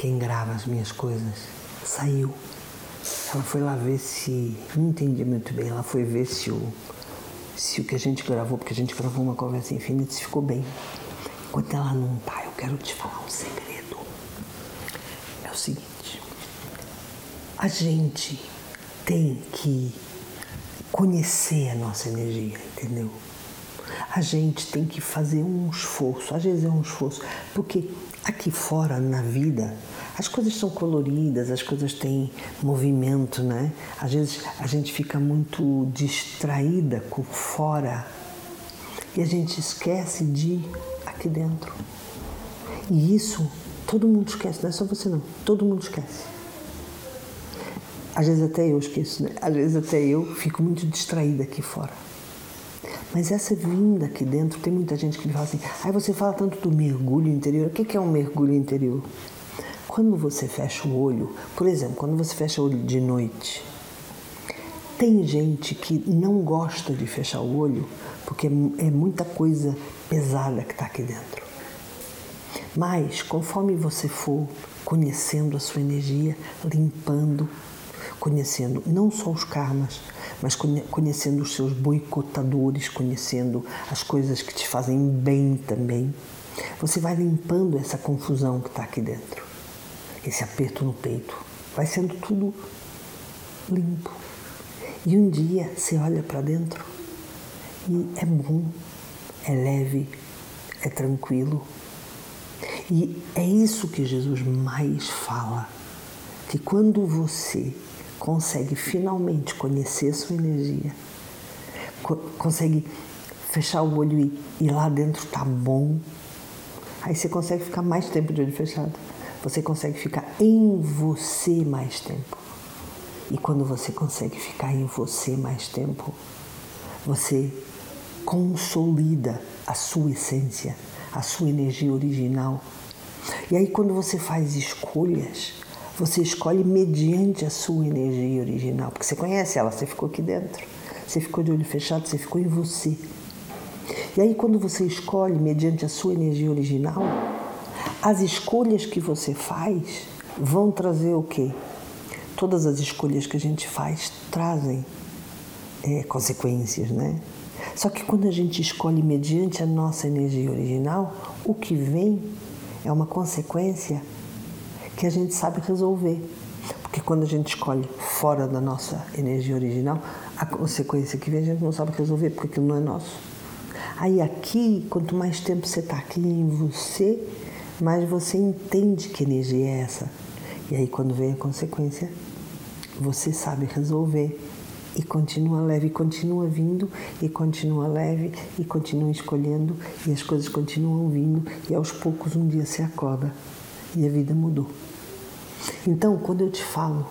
quem grava as minhas coisas, saiu. Ela foi lá ver se. Não entendi muito bem. Ela foi ver se o, se o que a gente gravou, porque a gente gravou uma conversa infinita, se ficou bem. Enquanto ela não tá, eu quero te falar um segredo. É o seguinte: a gente tem que conhecer a nossa energia, entendeu? A gente tem que fazer um esforço, às vezes é um esforço, porque aqui fora na vida as coisas são coloridas, as coisas têm movimento, né? Às vezes a gente fica muito distraída com fora e a gente esquece de aqui dentro. E isso todo mundo esquece, não é só você não, todo mundo esquece. Às vezes até eu esqueço, né? Às vezes até eu fico muito distraída aqui fora. Mas essa vinda aqui dentro, tem muita gente que me fala assim, aí você fala tanto do mergulho interior. O que é um mergulho interior? Quando você fecha o olho, por exemplo, quando você fecha o olho de noite, tem gente que não gosta de fechar o olho porque é muita coisa pesada que está aqui dentro. Mas conforme você for conhecendo a sua energia, limpando, conhecendo não só os karmas, mas conhecendo os seus boicotadores, conhecendo as coisas que te fazem bem também, você vai limpando essa confusão que está aqui dentro, esse aperto no peito. Vai sendo tudo limpo. E um dia você olha para dentro e é bom, é leve, é tranquilo. E é isso que Jesus mais fala: que quando você consegue finalmente conhecer sua energia, co consegue fechar o olho e, e lá dentro tá bom, aí você consegue ficar mais tempo de olho fechado. Você consegue ficar em você mais tempo. E quando você consegue ficar em você mais tempo, você consolida a sua essência, a sua energia original. E aí, quando você faz escolhas, você escolhe mediante a sua energia original, porque você conhece ela, você ficou aqui dentro, você ficou de olho fechado, você ficou em você. E aí, quando você escolhe mediante a sua energia original, as escolhas que você faz vão trazer o quê? Todas as escolhas que a gente faz trazem é, consequências, né? Só que quando a gente escolhe mediante a nossa energia original, o que vem é uma consequência que a gente sabe resolver. Porque quando a gente escolhe fora da nossa energia original, a consequência que vem a gente não sabe resolver, porque aquilo não é nosso. Aí aqui, quanto mais tempo você está aqui em você, mais você entende que energia é essa. E aí quando vem a consequência, você sabe resolver e continua leve, e continua vindo, e continua leve, e continua escolhendo, e as coisas continuam vindo, e aos poucos um dia se acorda e a vida mudou. Então, quando eu te falo,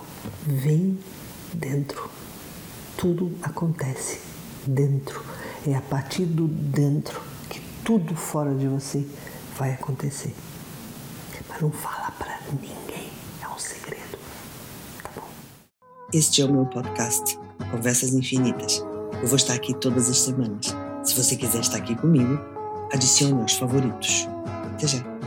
vem dentro. Tudo acontece dentro. É a partir do dentro que tudo fora de você vai acontecer. Mas não fala para ninguém, é um segredo. Tá bom? Este é o meu podcast, Conversas Infinitas. Eu vou estar aqui todas as semanas. Se você quiser estar aqui comigo, adicione aos favoritos. Até já!